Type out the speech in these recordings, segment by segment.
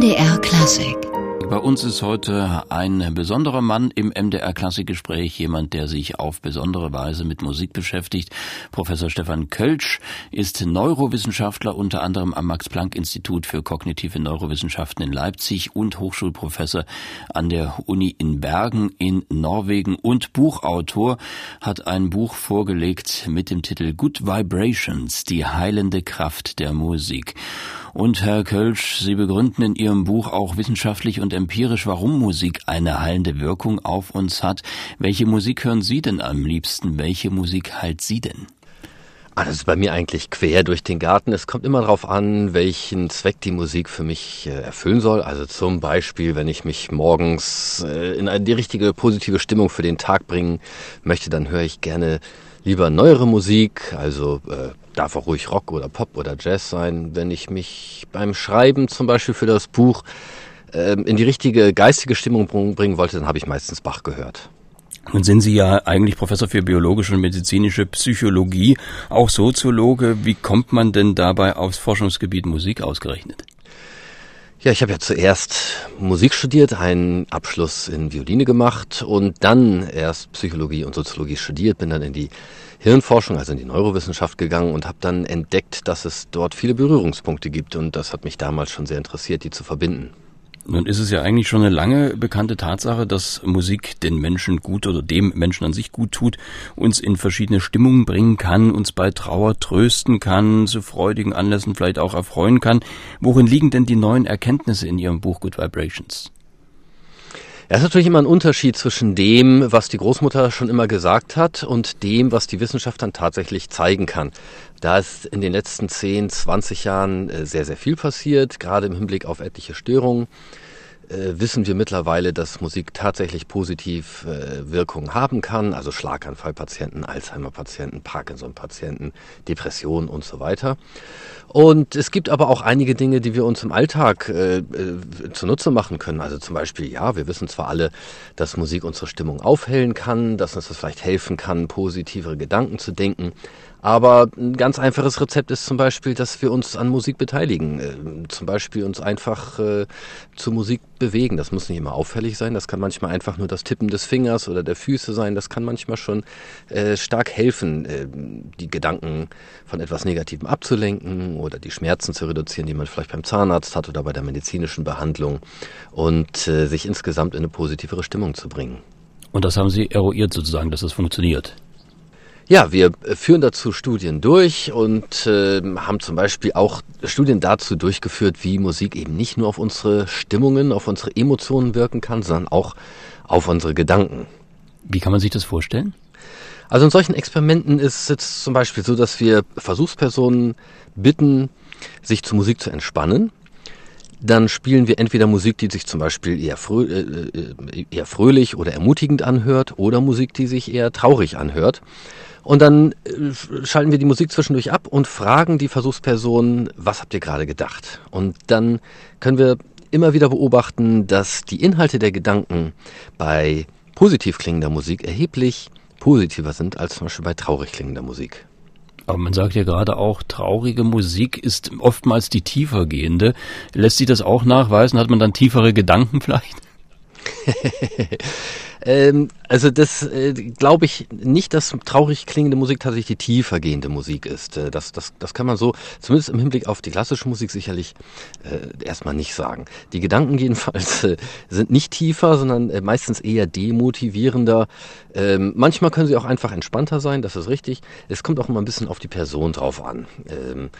MDR Klassik bei uns ist heute ein besonderer Mann im MDR Klassikgespräch, jemand, der sich auf besondere Weise mit Musik beschäftigt. Professor Stefan Kölsch ist Neurowissenschaftler unter anderem am Max-Planck-Institut für kognitive Neurowissenschaften in Leipzig und Hochschulprofessor an der Uni in Bergen in Norwegen und Buchautor, hat ein Buch vorgelegt mit dem Titel Good Vibrations, die heilende Kraft der Musik. Und Herr Kölsch, Sie begründen in Ihrem Buch auch wissenschaftlich und empirisch, warum Musik eine heilende Wirkung auf uns hat. Welche Musik hören Sie denn am liebsten? Welche Musik heilt Sie denn? Ah, das ist bei mir eigentlich quer durch den Garten. Es kommt immer darauf an, welchen Zweck die Musik für mich äh, erfüllen soll. Also zum Beispiel, wenn ich mich morgens äh, in eine, die richtige positive Stimmung für den Tag bringen möchte, dann höre ich gerne lieber neuere Musik, also äh, darf auch ruhig Rock oder Pop oder Jazz sein. Wenn ich mich beim Schreiben zum Beispiel für das Buch äh, in die richtige geistige Stimmung bringen wollte, dann habe ich meistens Bach gehört. Nun sind Sie ja eigentlich Professor für biologische und medizinische Psychologie, auch Soziologe. Wie kommt man denn dabei aufs Forschungsgebiet Musik ausgerechnet? Ja, ich habe ja zuerst Musik studiert, einen Abschluss in Violine gemacht und dann erst Psychologie und Soziologie studiert, bin dann in die Hirnforschung, also in die Neurowissenschaft gegangen und habe dann entdeckt, dass es dort viele Berührungspunkte gibt und das hat mich damals schon sehr interessiert, die zu verbinden. Nun ist es ja eigentlich schon eine lange bekannte Tatsache, dass Musik den Menschen gut oder dem Menschen an sich gut tut, uns in verschiedene Stimmungen bringen kann, uns bei Trauer trösten kann, zu freudigen Anlässen vielleicht auch erfreuen kann. Worin liegen denn die neuen Erkenntnisse in Ihrem Buch Good Vibrations? Es ist natürlich immer ein Unterschied zwischen dem, was die Großmutter schon immer gesagt hat und dem, was die Wissenschaft dann tatsächlich zeigen kann. Da ist in den letzten 10, 20 Jahren äh, sehr, sehr viel passiert, gerade im Hinblick auf etliche Störungen wissen wir mittlerweile, dass Musik tatsächlich positiv äh, Wirkungen haben kann, also Schlaganfallpatienten, Alzheimer-Patienten, Parkinson-Patienten, Depressionen und so weiter. Und es gibt aber auch einige Dinge, die wir uns im Alltag äh, äh, zunutze machen können. Also zum Beispiel, ja, wir wissen zwar alle, dass Musik unsere Stimmung aufhellen kann, dass uns das vielleicht helfen kann, positivere Gedanken zu denken. Aber ein ganz einfaches Rezept ist zum Beispiel, dass wir uns an Musik beteiligen. Äh, zum Beispiel uns einfach äh, zu Musik bewegen. Das muss nicht immer auffällig sein. Das kann manchmal einfach nur das Tippen des Fingers oder der Füße sein. Das kann manchmal schon äh, stark helfen, äh, die Gedanken von etwas Negativem abzulenken oder die Schmerzen zu reduzieren, die man vielleicht beim Zahnarzt hat oder bei der medizinischen Behandlung und äh, sich insgesamt in eine positivere Stimmung zu bringen. Und das haben Sie eruiert sozusagen, dass das funktioniert? Ja, wir führen dazu Studien durch und äh, haben zum Beispiel auch Studien dazu durchgeführt, wie Musik eben nicht nur auf unsere Stimmungen, auf unsere Emotionen wirken kann, sondern auch auf unsere Gedanken. Wie kann man sich das vorstellen? Also in solchen Experimenten ist es zum Beispiel so, dass wir Versuchspersonen bitten, sich zu Musik zu entspannen. Dann spielen wir entweder Musik, die sich zum Beispiel eher, frö äh, eher fröhlich oder ermutigend anhört, oder Musik, die sich eher traurig anhört. Und dann äh, schalten wir die Musik zwischendurch ab und fragen die Versuchsperson, was habt ihr gerade gedacht? Und dann können wir immer wieder beobachten, dass die Inhalte der Gedanken bei positiv klingender Musik erheblich positiver sind als zum Beispiel bei traurig klingender Musik. Aber man sagt ja gerade auch, traurige Musik ist oftmals die tiefer gehende. Lässt sich das auch nachweisen? Hat man dann tiefere Gedanken vielleicht? Ähm, also das äh, glaube ich nicht, dass traurig klingende Musik tatsächlich die tiefer gehende Musik ist. Äh, das, das, das kann man so, zumindest im Hinblick auf die klassische Musik sicherlich äh, erstmal nicht sagen. Die Gedanken jedenfalls äh, sind nicht tiefer, sondern äh, meistens eher demotivierender. Ähm, manchmal können sie auch einfach entspannter sein, das ist richtig. Es kommt auch immer ein bisschen auf die Person drauf an. Ähm,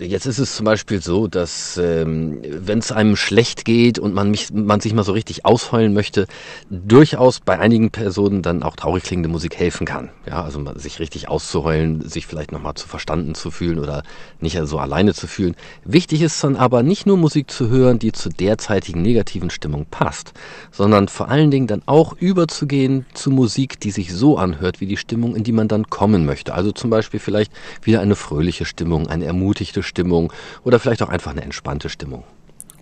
Jetzt ist es zum Beispiel so, dass ähm, wenn es einem schlecht geht und man, mich, man sich mal so richtig ausheulen möchte, durchaus bei einigen Personen dann auch traurig klingende Musik helfen kann. Ja, also sich richtig auszuheulen, sich vielleicht nochmal zu verstanden zu fühlen oder nicht so alleine zu fühlen. Wichtig ist dann aber nicht nur Musik zu hören, die zur derzeitigen negativen Stimmung passt, sondern vor allen Dingen dann auch überzugehen zu Musik, die sich so anhört wie die Stimmung, in die man dann kommen möchte. Also zum Beispiel vielleicht wieder eine fröhliche Stimmung, eine ermutigte Stimmung oder vielleicht auch einfach eine entspannte Stimmung.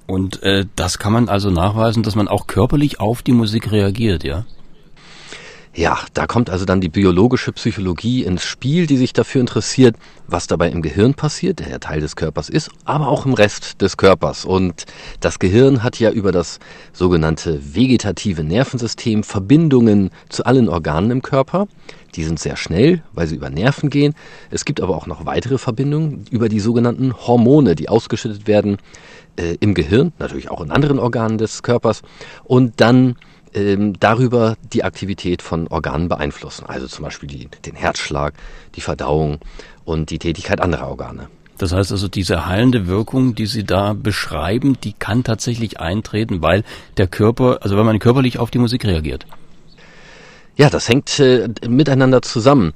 Und äh, das kann man also nachweisen, dass man auch körperlich auf die Musik reagiert, ja? Ja, da kommt also dann die biologische Psychologie ins Spiel, die sich dafür interessiert, was dabei im Gehirn passiert, der ja Teil des Körpers ist, aber auch im Rest des Körpers. Und das Gehirn hat ja über das sogenannte vegetative Nervensystem Verbindungen zu allen Organen im Körper. Die sind sehr schnell, weil sie über Nerven gehen. Es gibt aber auch noch weitere Verbindungen über die sogenannten Hormone, die ausgeschüttet werden äh, im Gehirn, natürlich auch in anderen Organen des Körpers. Und dann ähm, darüber die Aktivität von Organen beeinflussen. Also zum Beispiel die, den Herzschlag, die Verdauung und die Tätigkeit anderer Organe. Das heißt also, diese heilende Wirkung, die Sie da beschreiben, die kann tatsächlich eintreten, weil der Körper, also wenn man körperlich auf die Musik reagiert. Ja, das hängt äh, miteinander zusammen.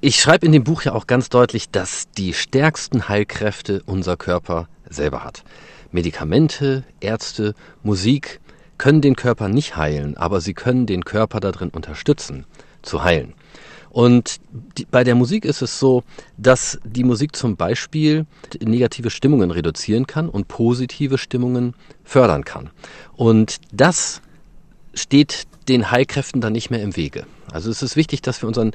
Ich schreibe in dem Buch ja auch ganz deutlich, dass die stärksten Heilkräfte unser Körper selber hat. Medikamente, Ärzte, Musik, können den Körper nicht heilen, aber sie können den Körper darin unterstützen, zu heilen. Und die, bei der Musik ist es so, dass die Musik zum Beispiel negative Stimmungen reduzieren kann und positive Stimmungen fördern kann. Und das steht den Heilkräften dann nicht mehr im Wege. Also es ist wichtig, dass wir unseren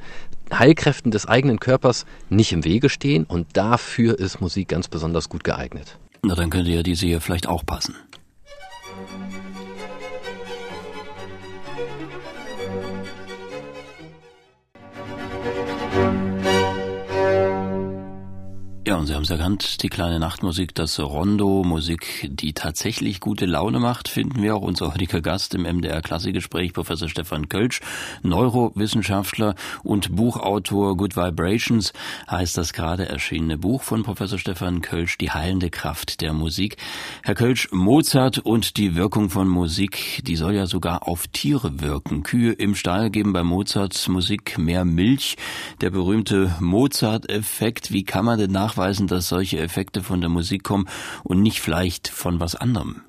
Heilkräften des eigenen Körpers nicht im Wege stehen und dafür ist Musik ganz besonders gut geeignet. Na, dann könnte ja diese hier vielleicht auch passen. Ja, und Sie haben es erkannt, die kleine Nachtmusik, das Rondo, Musik, die tatsächlich gute Laune macht, finden wir auch unser heutiger Gast im MDR Klassikgespräch, Professor Stefan Kölsch, Neurowissenschaftler und Buchautor Good Vibrations, heißt das gerade erschienene Buch von Professor Stefan Kölsch, Die heilende Kraft der Musik. Herr Kölsch, Mozart und die Wirkung von Musik, die soll ja sogar auf Tiere wirken. Kühe im Stall geben bei Mozarts Musik mehr Milch. Der berühmte Mozart-Effekt, wie kann man denn nach nachweisen, dass solche Effekte von der Musik kommen und nicht vielleicht von was anderem.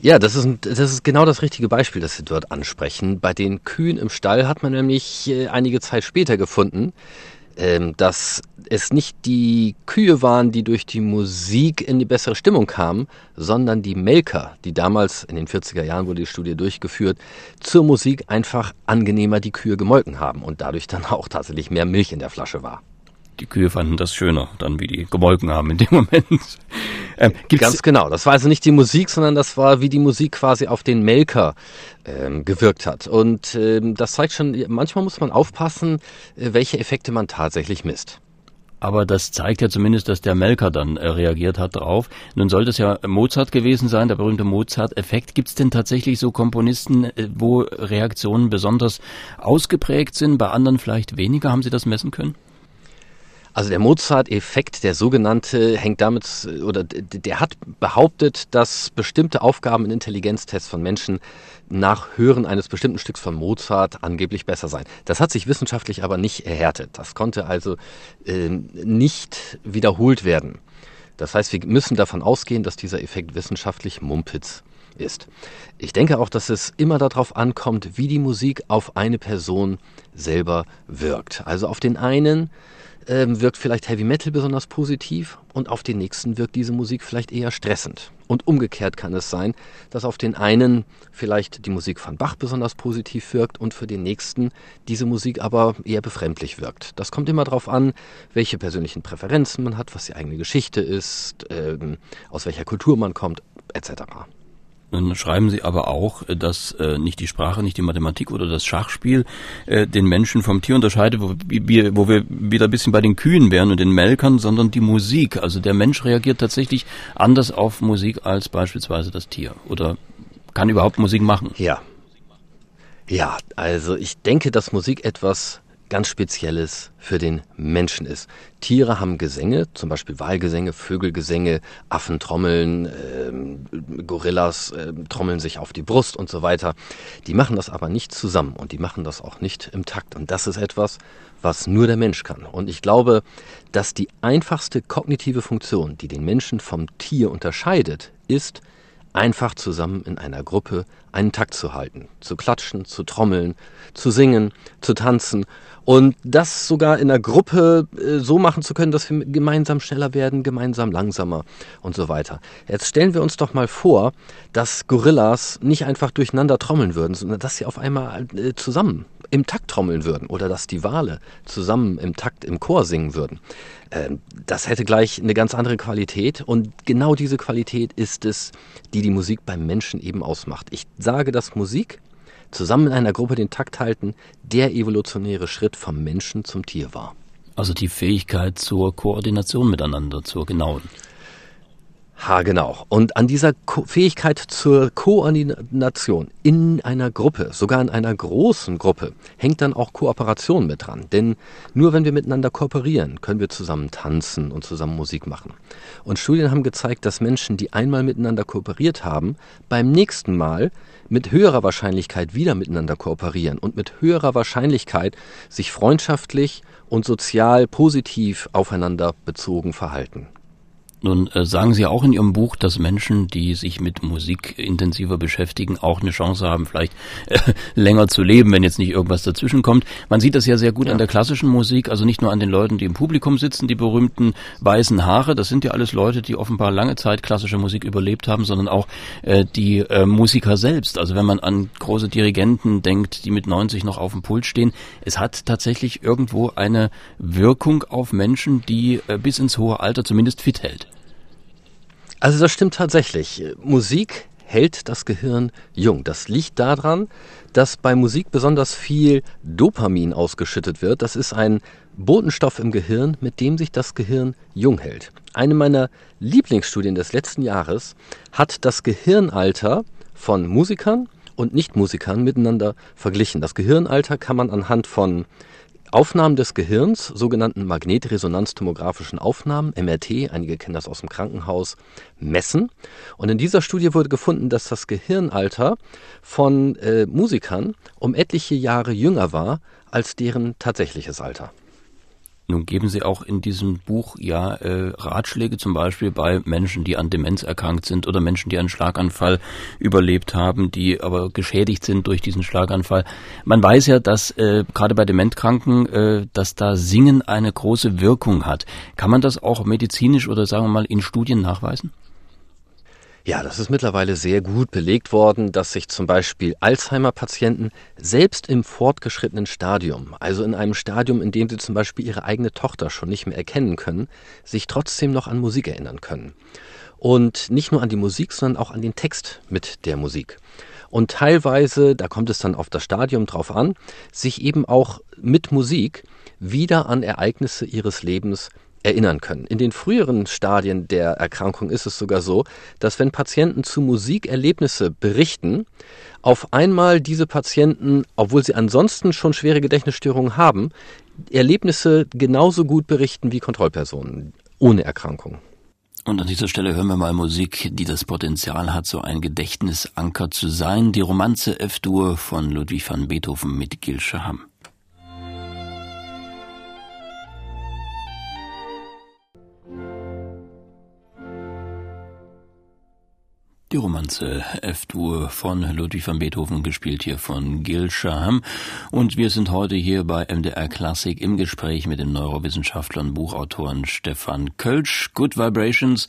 Ja, das ist, das ist genau das richtige Beispiel, das Sie dort ansprechen. Bei den Kühen im Stall hat man nämlich äh, einige Zeit später gefunden, ähm, dass es nicht die Kühe waren, die durch die Musik in die bessere Stimmung kamen, sondern die Melker, die damals in den 40er Jahren wurde die Studie durchgeführt, zur Musik einfach angenehmer die Kühe gemolken haben und dadurch dann auch tatsächlich mehr Milch in der Flasche war die Kühe fanden das schöner, dann wie die gemolken haben in dem Moment. Ähm, Ganz genau. Das war also nicht die Musik, sondern das war, wie die Musik quasi auf den Melker ähm, gewirkt hat. Und ähm, das zeigt schon, manchmal muss man aufpassen, äh, welche Effekte man tatsächlich misst. Aber das zeigt ja zumindest, dass der Melker dann äh, reagiert hat drauf. Nun sollte es ja Mozart gewesen sein, der berühmte Mozart-Effekt. Gibt es denn tatsächlich so Komponisten, äh, wo Reaktionen besonders ausgeprägt sind, bei anderen vielleicht weniger? Haben Sie das messen können? Also der Mozart-Effekt, der sogenannte, hängt damit, oder der hat behauptet, dass bestimmte Aufgaben in Intelligenztests von Menschen nach Hören eines bestimmten Stücks von Mozart angeblich besser seien. Das hat sich wissenschaftlich aber nicht erhärtet. Das konnte also äh, nicht wiederholt werden. Das heißt, wir müssen davon ausgehen, dass dieser Effekt wissenschaftlich Mumpitz ist. Ich denke auch, dass es immer darauf ankommt, wie die Musik auf eine Person selber wirkt. Also auf den einen ähm, wirkt vielleicht Heavy Metal besonders positiv und auf den nächsten wirkt diese Musik vielleicht eher stressend. Und umgekehrt kann es sein, dass auf den einen vielleicht die Musik von Bach besonders positiv wirkt und für den nächsten diese Musik aber eher befremdlich wirkt. Das kommt immer darauf an, welche persönlichen Präferenzen man hat, was die eigene Geschichte ist, ähm, aus welcher Kultur man kommt, etc. Dann schreiben Sie aber auch, äh, dass äh, nicht die Sprache, nicht die Mathematik oder das Schachspiel äh, den Menschen vom Tier unterscheidet, wo wir, wo wir wieder ein bisschen bei den Kühen wären und den Melkern, sondern die Musik. Also der Mensch reagiert tatsächlich anders auf Musik als beispielsweise das Tier. Oder kann überhaupt Musik machen? Ja. Ja, also ich denke, dass Musik etwas ganz Spezielles für den Menschen ist. Tiere haben Gesänge, zum Beispiel Walgesänge, Vögelgesänge, Affen trommeln, äh, Gorillas äh, trommeln sich auf die Brust und so weiter. Die machen das aber nicht zusammen und die machen das auch nicht im Takt. Und das ist etwas, was nur der Mensch kann. Und ich glaube, dass die einfachste kognitive Funktion, die den Menschen vom Tier unterscheidet, ist, einfach zusammen in einer Gruppe einen Takt zu halten, zu klatschen, zu trommeln, zu singen, zu tanzen und das sogar in der Gruppe äh, so machen zu können, dass wir gemeinsam schneller werden, gemeinsam langsamer und so weiter. Jetzt stellen wir uns doch mal vor, dass Gorillas nicht einfach durcheinander trommeln würden, sondern dass sie auf einmal äh, zusammen im Takt trommeln würden oder dass die Wale zusammen im Takt im Chor singen würden. Ähm, das hätte gleich eine ganz andere Qualität und genau diese Qualität ist es, die die Musik beim Menschen eben ausmacht. Ich sage, dass Musik zusammen in einer Gruppe den Takt halten, der evolutionäre Schritt vom Menschen zum Tier war. Also die Fähigkeit zur Koordination miteinander, zur genauen. Ha, genau. Und an dieser Ko Fähigkeit zur Koordination in einer Gruppe, sogar in einer großen Gruppe, hängt dann auch Kooperation mit dran. Denn nur wenn wir miteinander kooperieren, können wir zusammen tanzen und zusammen Musik machen. Und Studien haben gezeigt, dass Menschen, die einmal miteinander kooperiert haben, beim nächsten Mal mit höherer Wahrscheinlichkeit wieder miteinander kooperieren und mit höherer Wahrscheinlichkeit sich freundschaftlich und sozial positiv aufeinander bezogen verhalten. Nun äh, sagen Sie auch in Ihrem Buch, dass Menschen, die sich mit Musik intensiver beschäftigen, auch eine Chance haben, vielleicht äh, länger zu leben, wenn jetzt nicht irgendwas dazwischen kommt. Man sieht das ja sehr gut ja. an der klassischen Musik, also nicht nur an den Leuten, die im Publikum sitzen, die berühmten weißen Haare, das sind ja alles Leute, die offenbar lange Zeit klassische Musik überlebt haben, sondern auch äh, die äh, Musiker selbst. Also wenn man an große Dirigenten denkt, die mit 90 noch auf dem Pult stehen, es hat tatsächlich irgendwo eine Wirkung auf Menschen, die äh, bis ins hohe Alter zumindest fit hält. Also das stimmt tatsächlich. Musik hält das Gehirn jung. Das liegt daran, dass bei Musik besonders viel Dopamin ausgeschüttet wird. Das ist ein Botenstoff im Gehirn, mit dem sich das Gehirn jung hält. Eine meiner Lieblingsstudien des letzten Jahres hat das Gehirnalter von Musikern und Nichtmusikern miteinander verglichen. Das Gehirnalter kann man anhand von Aufnahmen des Gehirns, sogenannten magnetresonanztomografischen Aufnahmen, MRT, einige kennen das aus dem Krankenhaus, messen. Und in dieser Studie wurde gefunden, dass das Gehirnalter von äh, Musikern um etliche Jahre jünger war als deren tatsächliches Alter. Nun geben Sie auch in diesem Buch ja äh, Ratschläge zum Beispiel bei Menschen, die an Demenz erkrankt sind oder Menschen, die einen Schlaganfall überlebt haben, die aber geschädigt sind durch diesen Schlaganfall. Man weiß ja, dass äh, gerade bei Dementkranken, äh, dass da Singen eine große Wirkung hat. Kann man das auch medizinisch oder sagen wir mal in Studien nachweisen? Ja, das ist mittlerweile sehr gut belegt worden, dass sich zum Beispiel Alzheimer-Patienten selbst im fortgeschrittenen Stadium, also in einem Stadium, in dem sie zum Beispiel ihre eigene Tochter schon nicht mehr erkennen können, sich trotzdem noch an Musik erinnern können. Und nicht nur an die Musik, sondern auch an den Text mit der Musik. Und teilweise, da kommt es dann auf das Stadium drauf an, sich eben auch mit Musik wieder an Ereignisse ihres Lebens erinnern können. In den früheren Stadien der Erkrankung ist es sogar so, dass wenn Patienten zu Musikerlebnisse berichten, auf einmal diese Patienten, obwohl sie ansonsten schon schwere Gedächtnisstörungen haben, Erlebnisse genauso gut berichten wie Kontrollpersonen ohne Erkrankung. Und an dieser Stelle hören wir mal Musik, die das Potenzial hat, so ein Gedächtnisanker zu sein. Die Romanze F-Dur von Ludwig van Beethoven mit Gil Shaham. Die Romanze F-Dur von Ludwig van Beethoven, gespielt hier von Gil Shaham. Und wir sind heute hier bei MDR Klassik im Gespräch mit dem Neurowissenschaftler und Buchautoren Stefan Kölsch. Good Vibrations,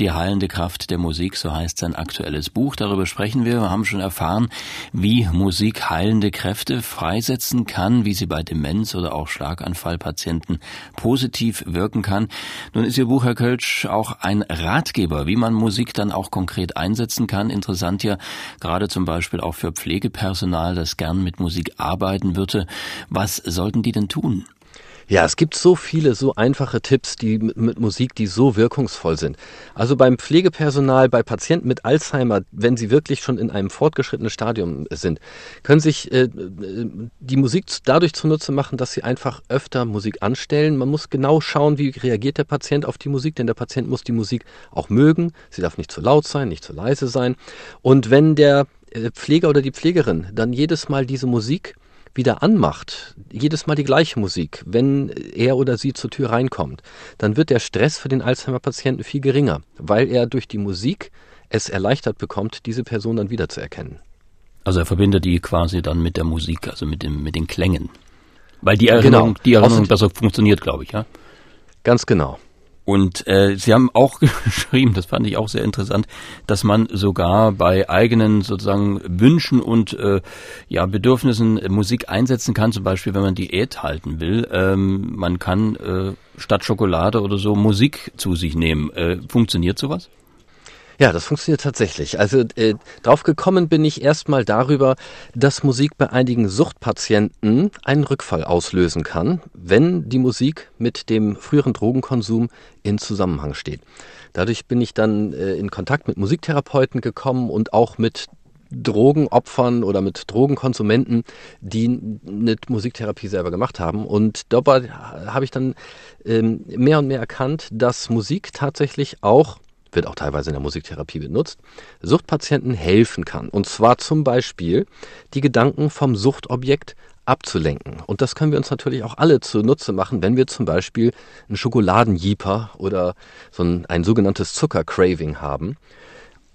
die heilende Kraft der Musik, so heißt sein aktuelles Buch. Darüber sprechen wir. Wir haben schon erfahren, wie Musik heilende Kräfte freisetzen kann, wie sie bei Demenz oder auch Schlaganfallpatienten positiv wirken kann. Nun ist Ihr Buch, Herr Kölsch, auch ein Ratgeber, wie man Musik dann auch konkret einsetzt einsetzen kann. Interessant ja gerade zum Beispiel auch für Pflegepersonal, das gern mit Musik arbeiten würde. Was sollten die denn tun? Ja, es gibt so viele, so einfache Tipps, die mit, Musik, die so wirkungsvoll sind. Also beim Pflegepersonal, bei Patienten mit Alzheimer, wenn sie wirklich schon in einem fortgeschrittenen Stadium sind, können sich äh, die Musik dadurch zunutze machen, dass sie einfach öfter Musik anstellen. Man muss genau schauen, wie reagiert der Patient auf die Musik, denn der Patient muss die Musik auch mögen. Sie darf nicht zu laut sein, nicht zu leise sein. Und wenn der äh, Pfleger oder die Pflegerin dann jedes Mal diese Musik wieder anmacht, jedes Mal die gleiche Musik, wenn er oder sie zur Tür reinkommt, dann wird der Stress für den Alzheimer-Patienten viel geringer, weil er durch die Musik es erleichtert bekommt, diese Person dann wiederzuerkennen. Also er verbindet die quasi dann mit der Musik, also mit dem mit den Klängen. Weil die Erinnerung, genau. die Erinnerung besser funktioniert, glaube ich, ja? Ganz genau. Und äh, Sie haben auch geschrieben, das fand ich auch sehr interessant, dass man sogar bei eigenen sozusagen Wünschen und äh, ja Bedürfnissen Musik einsetzen kann. Zum Beispiel, wenn man Diät halten will, ähm, man kann äh, statt Schokolade oder so Musik zu sich nehmen. Äh, funktioniert sowas? Ja, das funktioniert tatsächlich. Also äh, drauf gekommen bin ich erstmal darüber, dass Musik bei einigen Suchtpatienten einen Rückfall auslösen kann, wenn die Musik mit dem früheren Drogenkonsum in Zusammenhang steht. Dadurch bin ich dann äh, in Kontakt mit Musiktherapeuten gekommen und auch mit Drogenopfern oder mit Drogenkonsumenten, die eine Musiktherapie selber gemacht haben. Und dabei habe ich dann ähm, mehr und mehr erkannt, dass Musik tatsächlich auch wird auch teilweise in der Musiktherapie benutzt, Suchtpatienten helfen kann. Und zwar zum Beispiel die Gedanken vom Suchtobjekt abzulenken. Und das können wir uns natürlich auch alle zunutze machen, wenn wir zum Beispiel einen Schokoladenjeeper oder so ein, ein sogenanntes Zuckercraving haben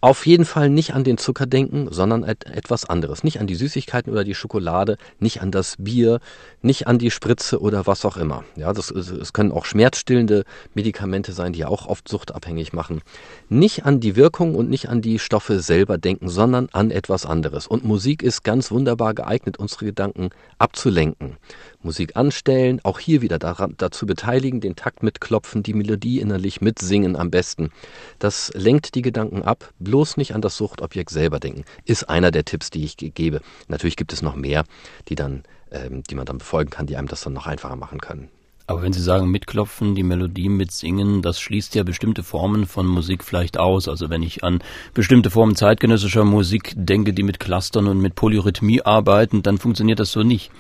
auf jeden Fall nicht an den Zucker denken, sondern et etwas anderes. Nicht an die Süßigkeiten oder die Schokolade, nicht an das Bier, nicht an die Spritze oder was auch immer. Ja, das, es können auch schmerzstillende Medikamente sein, die ja auch oft suchtabhängig machen. Nicht an die Wirkung und nicht an die Stoffe selber denken, sondern an etwas anderes. Und Musik ist ganz wunderbar geeignet, unsere Gedanken abzulenken. Musik anstellen, auch hier wieder daran, dazu beteiligen, den Takt mitklopfen, die Melodie innerlich mitsingen am besten. Das lenkt die Gedanken ab, bloß nicht an das Suchtobjekt selber denken, ist einer der Tipps, die ich gebe. Natürlich gibt es noch mehr, die dann, ähm, die man dann befolgen kann, die einem das dann noch einfacher machen können. Aber wenn Sie sagen mitklopfen, die Melodie mitsingen, das schließt ja bestimmte Formen von Musik vielleicht aus. Also wenn ich an bestimmte Formen zeitgenössischer Musik denke, die mit Clustern und mit Polyrhythmie arbeiten, dann funktioniert das so nicht.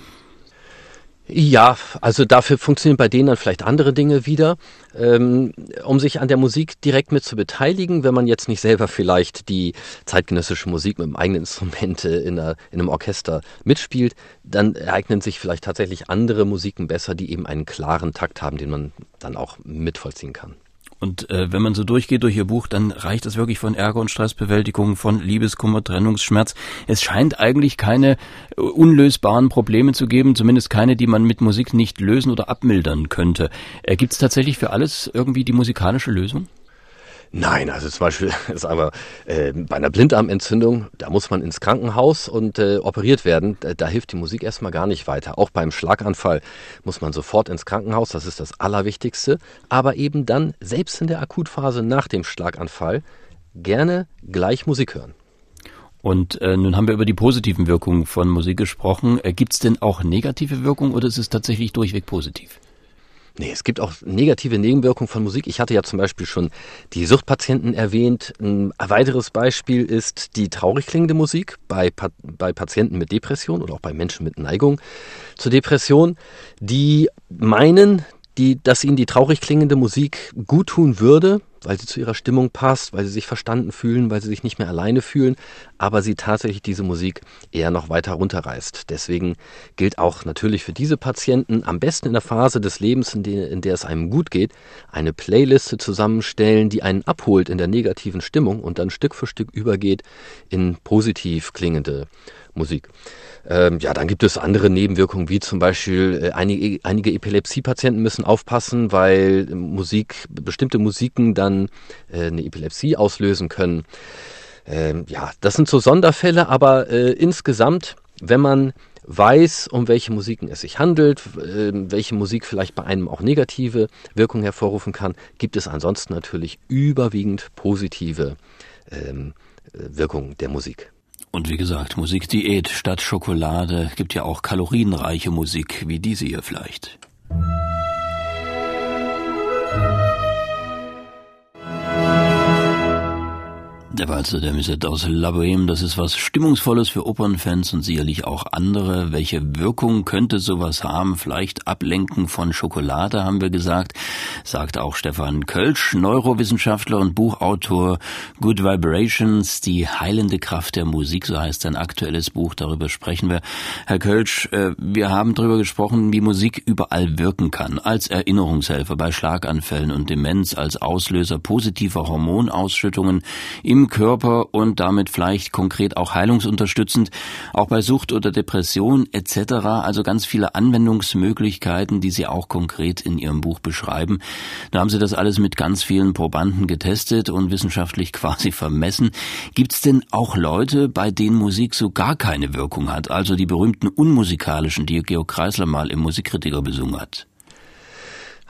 Ja, also dafür funktionieren bei denen dann vielleicht andere Dinge wieder. Ähm, um sich an der Musik direkt mit zu beteiligen, wenn man jetzt nicht selber vielleicht die zeitgenössische Musik mit dem eigenen Instrument in, einer, in einem Orchester mitspielt, dann eignen sich vielleicht tatsächlich andere Musiken besser, die eben einen klaren Takt haben, den man dann auch mitvollziehen kann. Und äh, wenn man so durchgeht durch ihr Buch, dann reicht es wirklich von Ärger und Stressbewältigung, von Liebeskummer, Trennungsschmerz. Es scheint eigentlich keine äh, unlösbaren Probleme zu geben, zumindest keine, die man mit Musik nicht lösen oder abmildern könnte. Äh, Gibt es tatsächlich für alles irgendwie die musikalische Lösung? Nein, also zum Beispiel, sagen wir, äh, bei einer Blinddarmentzündung, da muss man ins Krankenhaus und äh, operiert werden. Da, da, hilft die Musik erstmal gar nicht weiter. Auch beim Schlaganfall muss man sofort ins Krankenhaus, das ist das Allerwichtigste. Aber eben dann, selbst in der Akutphase nach dem Schlaganfall, gerne gleich Musik hören. Und äh, nun haben wir über die positiven Wirkungen von Musik gesprochen. Äh, Gibt es denn auch negative Wirkungen oder ist es tatsächlich durchweg positiv? Nee, es gibt auch negative Nebenwirkungen von Musik. Ich hatte ja zum Beispiel schon die Suchtpatienten erwähnt. Ein weiteres Beispiel ist die traurig klingende Musik bei, bei Patienten mit Depression oder auch bei Menschen mit Neigung zur Depression, die meinen, die, dass ihnen die traurig klingende Musik gut tun würde, weil sie zu ihrer Stimmung passt, weil sie sich verstanden fühlen, weil sie sich nicht mehr alleine fühlen, aber sie tatsächlich diese Musik eher noch weiter runterreißt. Deswegen gilt auch natürlich für diese Patienten am besten in der Phase des Lebens, in der, in der es einem gut geht, eine Playliste zusammenstellen, die einen abholt in der negativen Stimmung und dann Stück für Stück übergeht in positiv klingende Musik. Ähm, ja, dann gibt es andere Nebenwirkungen, wie zum Beispiel äh, einige, einige Epilepsiepatienten müssen aufpassen, weil Musik, bestimmte Musiken dann äh, eine Epilepsie auslösen können. Ähm, ja, das sind so Sonderfälle, aber äh, insgesamt, wenn man weiß, um welche Musiken es sich handelt, äh, welche Musik vielleicht bei einem auch negative Wirkungen hervorrufen kann, gibt es ansonsten natürlich überwiegend positive ähm, Wirkungen der Musik. Und wie gesagt, Musikdiät statt Schokolade gibt ja auch kalorienreiche Musik, wie diese hier vielleicht. Der Walzer der Musette aus La Boheme, das ist was Stimmungsvolles für Opernfans und sicherlich auch andere. Welche Wirkung könnte sowas haben? Vielleicht ablenken von Schokolade, haben wir gesagt, sagt auch Stefan Kölsch, Neurowissenschaftler und Buchautor Good Vibrations, die heilende Kraft der Musik, so heißt sein aktuelles Buch, darüber sprechen wir. Herr Kölsch, äh, wir haben darüber gesprochen, wie Musik überall wirken kann, als Erinnerungshelfer bei Schlaganfällen und Demenz, als Auslöser positiver Hormonausschüttungen im Körper und damit vielleicht konkret auch heilungsunterstützend, auch bei Sucht oder Depression etc. Also ganz viele Anwendungsmöglichkeiten, die Sie auch konkret in Ihrem Buch beschreiben. Da haben Sie das alles mit ganz vielen Probanden getestet und wissenschaftlich quasi vermessen. Gibt es denn auch Leute, bei denen Musik so gar keine Wirkung hat? Also die berühmten unmusikalischen, die Georg Kreisler mal im Musikkritiker besungen hat?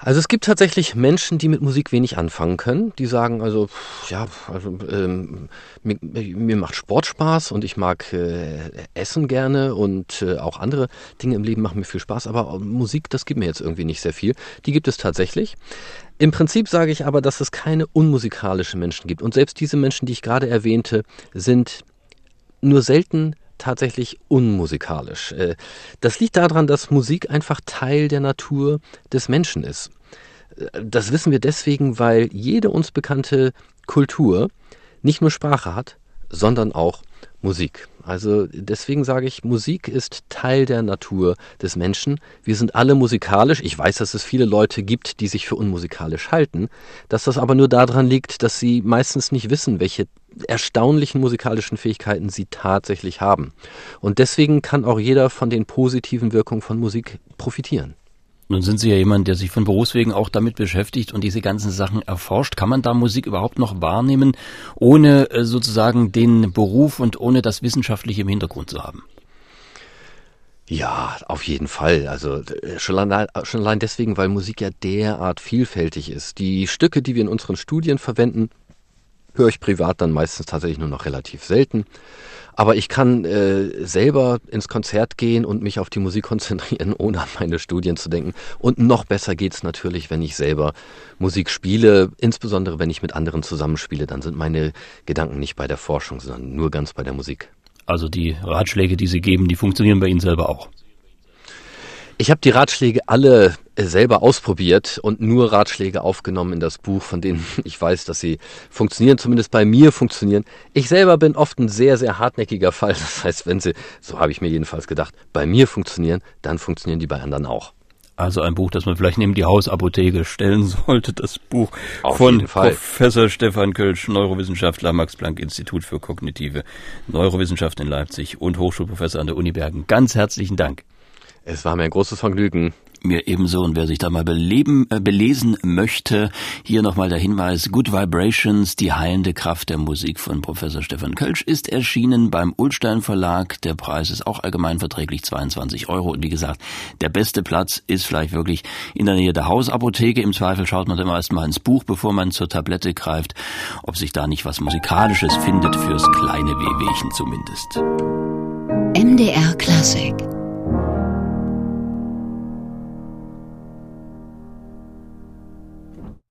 Also es gibt tatsächlich Menschen, die mit Musik wenig anfangen können. Die sagen also, ja, also ähm, mir, mir macht Sport Spaß und ich mag äh, Essen gerne und äh, auch andere Dinge im Leben machen mir viel Spaß, aber Musik, das gibt mir jetzt irgendwie nicht sehr viel. Die gibt es tatsächlich. Im Prinzip sage ich aber, dass es keine unmusikalischen Menschen gibt. Und selbst diese Menschen, die ich gerade erwähnte, sind nur selten tatsächlich unmusikalisch. Äh, das liegt daran, dass Musik einfach Teil der Natur des Menschen ist. Äh, das wissen wir deswegen, weil jede uns bekannte Kultur nicht nur Sprache hat, sondern auch Musik. Also deswegen sage ich, Musik ist Teil der Natur des Menschen. Wir sind alle musikalisch. Ich weiß, dass es viele Leute gibt, die sich für unmusikalisch halten, dass das aber nur daran liegt, dass sie meistens nicht wissen, welche erstaunlichen musikalischen Fähigkeiten sie tatsächlich haben. Und deswegen kann auch jeder von den positiven Wirkungen von Musik profitieren. Nun sind Sie ja jemand, der sich von Berufswegen auch damit beschäftigt und diese ganzen Sachen erforscht. Kann man da Musik überhaupt noch wahrnehmen, ohne äh, sozusagen den Beruf und ohne das Wissenschaftliche im Hintergrund zu haben? Ja, auf jeden Fall. Also äh, schon allein, schon allein deswegen, weil Musik ja derart vielfältig ist. Die Stücke, die wir in unseren Studien verwenden, höre ich privat dann meistens tatsächlich nur noch relativ selten. Aber ich kann äh, selber ins Konzert gehen und mich auf die Musik konzentrieren, ohne an meine Studien zu denken. Und noch besser geht's natürlich, wenn ich selber Musik spiele, insbesondere wenn ich mit anderen zusammenspiele. Dann sind meine Gedanken nicht bei der Forschung, sondern nur ganz bei der Musik. Also die Ratschläge, die Sie geben, die funktionieren bei Ihnen selber auch. Ich habe die Ratschläge alle äh, selber ausprobiert und nur Ratschläge aufgenommen in das Buch, von denen ich weiß, dass sie funktionieren, zumindest bei mir funktionieren. Ich selber bin oft ein sehr, sehr hartnäckiger Fall. Das heißt, wenn sie, so habe ich mir jedenfalls gedacht, bei mir funktionieren, dann funktionieren die bei anderen auch. Also ein Buch, das man vielleicht neben die Hausapotheke stellen sollte, das Buch Auf von Professor Stefan Kölsch, Neurowissenschaftler, Max-Planck-Institut für kognitive Neurowissenschaft in Leipzig und Hochschulprofessor an der Uni Bergen. Ganz herzlichen Dank. Es war mir ein großes Vergnügen. Mir ebenso. Und wer sich da mal beleben, äh, belesen möchte, hier nochmal der Hinweis, Good Vibrations, die heilende Kraft der Musik von Professor Stefan Kölsch ist erschienen beim Ulstein Verlag. Der Preis ist auch allgemein verträglich 22 Euro. Und wie gesagt, der beste Platz ist vielleicht wirklich in der Nähe der Hausapotheke. Im Zweifel schaut man immer erst mal ins Buch, bevor man zur Tablette greift, ob sich da nicht was Musikalisches findet, fürs kleine Wehwehchen zumindest. MDR Classic